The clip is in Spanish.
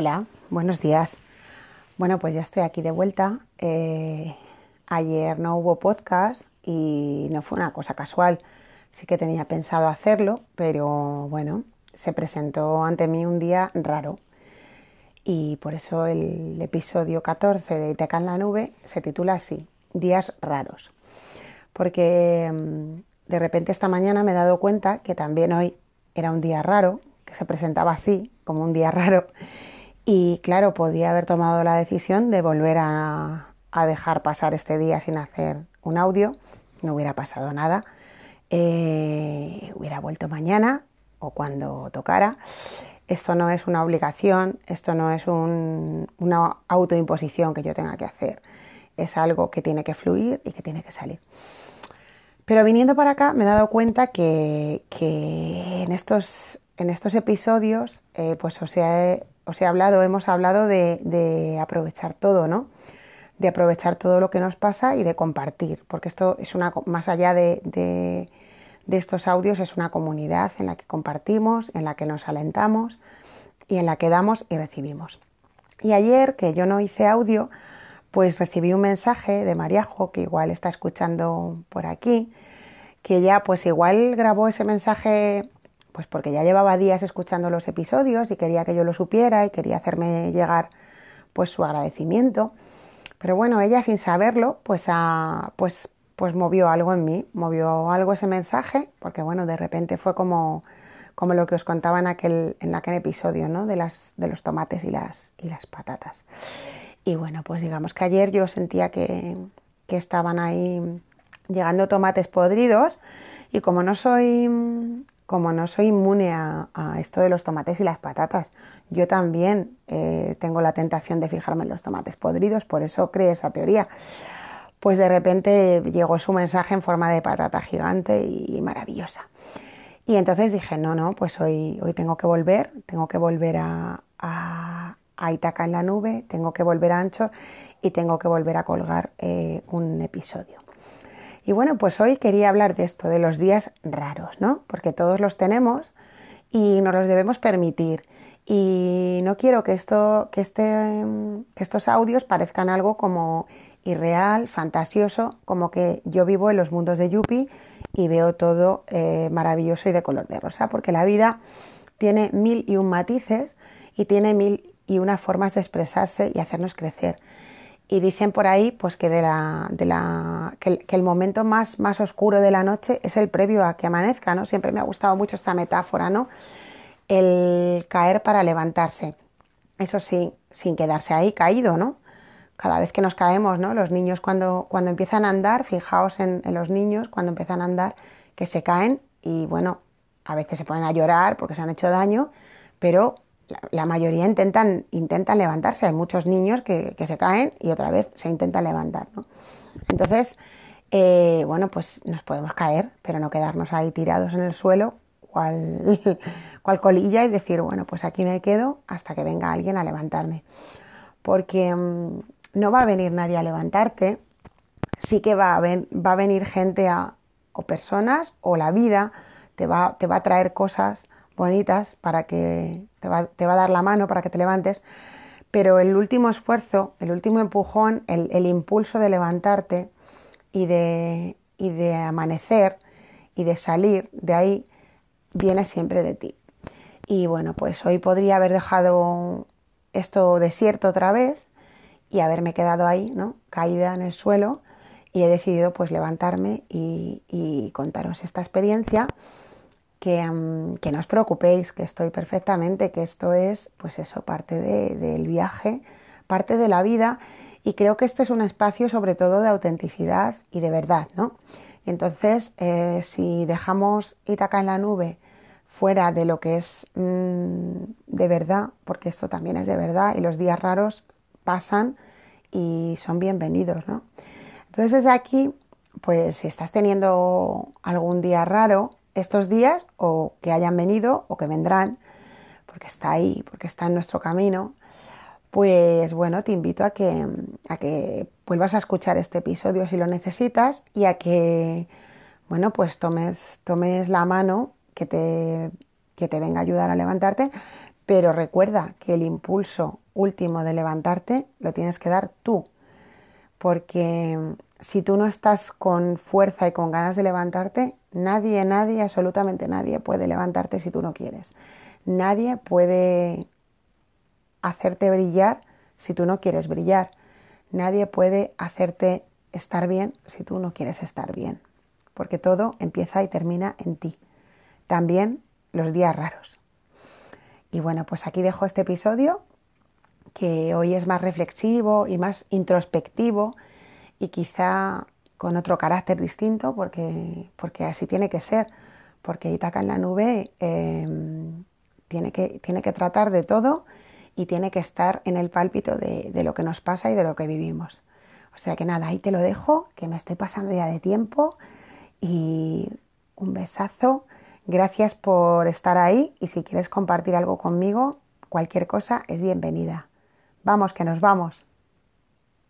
Hola, buenos días. Bueno, pues ya estoy aquí de vuelta. Eh, ayer no hubo podcast y no fue una cosa casual. Sí que tenía pensado hacerlo, pero bueno, se presentó ante mí un día raro. Y por eso el episodio 14 de Iteca en la Nube se titula así, Días raros. Porque mm, de repente esta mañana me he dado cuenta que también hoy era un día raro, que se presentaba así, como un día raro. Y claro, podía haber tomado la decisión de volver a, dejar pasar este día sin hacer un audio, no hubiera pasado nada. Eh, hubiera vuelto mañana o cuando tocara. Esto no es una obligación, esto no es una autoimposición que yo tenga que hacer. Es algo que tiene que fluir y que tiene que salir. Pero viniendo para acá me he dado cuenta que, en, estos, en, estos, episodios eh, pues os he, os he, hablado, hemos hablado de, aprovechar todo, ¿no? De aprovechar todo lo que nos pasa y de compartir, porque esto es una, más allá de, estos audios, es una comunidad en la que compartimos, en la que nos alentamos y en la que damos y recibimos. Y ayer, que yo no hice audio, pues recibí un mensaje de Mariajo, que igual está escuchando por aquí, que ya pues igual grabó ese mensaje pues porque ya llevaba días escuchando los episodios y quería que yo lo supiera y quería hacerme llegar pues su agradecimiento. Pero bueno, ella sin saberlo pues, pues, pues movió algo en mí, movió algo ese mensaje, porque bueno, de repente fue como, como lo que os contaba en aquel, en aquel episodio, ¿no? De, las, de los tomates y las, y las patatas. Y bueno, pues digamos que ayer yo sentía que, que estaban ahí llegando tomates podridos y como no soy como no soy inmune a, esto de los tomates y las patatas, yo también eh, tengo la tentación de fijarme en los tomates podridos, por eso creé esa teoría. Pues de repente llegó su mensaje en forma de patata gigante y maravillosa. Y entonces dije, no, no, pues hoy, hoy tengo que volver, tengo que volver a, Itaca en la nube, tengo que volver a Ancho y tengo que volver a colgar eh, un episodio. Y bueno, pues hoy quería hablar de esto, de los días raros, ¿no? Porque todos los tenemos y nos los debemos permitir. Y no quiero que, esto, que, este, que estos audios parezcan algo como irreal, fantasioso, como que yo vivo en los mundos de Yuppie y veo todo eh, maravilloso y de color de rosa, porque la vida tiene mil y un matices y tiene mil y una formas de expresarse y hacernos crecer. Y dicen por ahí pues que, de la, de la, que, el, momento más, más oscuro de la noche es el previo a que amanezca, ¿no? Siempre me ha gustado mucho esta metáfora, ¿no? El caer para levantarse. Eso sí, sin quedarse ahí caído, ¿no? Cada vez que nos caemos, ¿no? Los niños cuando, cuando empiezan a andar, fijaos en, en los niños cuando empiezan a andar, que se caen y bueno, a veces se ponen a llorar porque se han hecho daño, pero la, mayoría intentan, intentan levantarse. Hay muchos niños que, se caen y otra vez se intentan levantar. ¿no? Entonces, eh, bueno, pues nos podemos caer, pero no quedarnos ahí tirados en el suelo, cual, cual colilla, y decir, bueno, pues aquí me quedo hasta que venga alguien a levantarme. Porque mm, no va a venir nadie a levantarte, sí que va a, va a venir gente a, o personas o la vida te va, te va a traer cosas bonitas para que te va, a dar la mano para que te levantes, pero el último esfuerzo, el último empujón, el, impulso de levantarte y de, y de amanecer y de salir de ahí viene siempre de ti. Y bueno, pues hoy podría haber dejado esto desierto otra vez y haberme quedado ahí, ¿no? Caída en el suelo y he decidido pues levantarme y, y contaros esta experiencia que, no os preocupéis, que estoy perfectamente, que esto es, pues eso, parte del viaje, parte de la vida y creo que este es un espacio sobre todo de autenticidad y de verdad, ¿no? Entonces, eh, si dejamos Itaca en la nube fuera de lo que es mm, de verdad, porque esto también es de verdad y los días raros pasan y son bienvenidos, ¿no? Entonces desde aquí, pues si estás teniendo algún día raro, estos días o que hayan venido o que vendrán, porque está ahí, porque está en nuestro camino, pues bueno, te invito a que, a que vuelvas a escuchar este episodio si lo necesitas y a que, bueno, pues tomes, tomes la mano que te, que te venga a ayudar a levantarte, Pero recuerda que el impulso último de levantarte lo tienes que dar tú, porque si tú no estás con fuerza y con ganas de levantarte, nadie, nadie, absolutamente nadie puede levantarte si tú no quieres. Nadie puede hacerte brillar si tú no quieres brillar. Nadie puede hacerte estar bien si tú no quieres estar bien. Porque todo empieza y termina en ti. También los días raros. Y bueno, pues aquí dejo este episodio que hoy es más reflexivo y más introspectivo y quizá con otro carácter distinto porque, porque así tiene que ser. Porque Itaca en la nube em, tiene, que, tiene que tratar de todo y tiene que estar en el pálpito de, de, lo que nos pasa y de lo que vivimos. O sea que nada, ahí te lo dejo, que me estoy pasando ya de tiempo y un besazo. Gracias por estar ahí y si quieres compartir algo conmigo, cualquier cosa es bienvenida. Vamos, que nos vamos.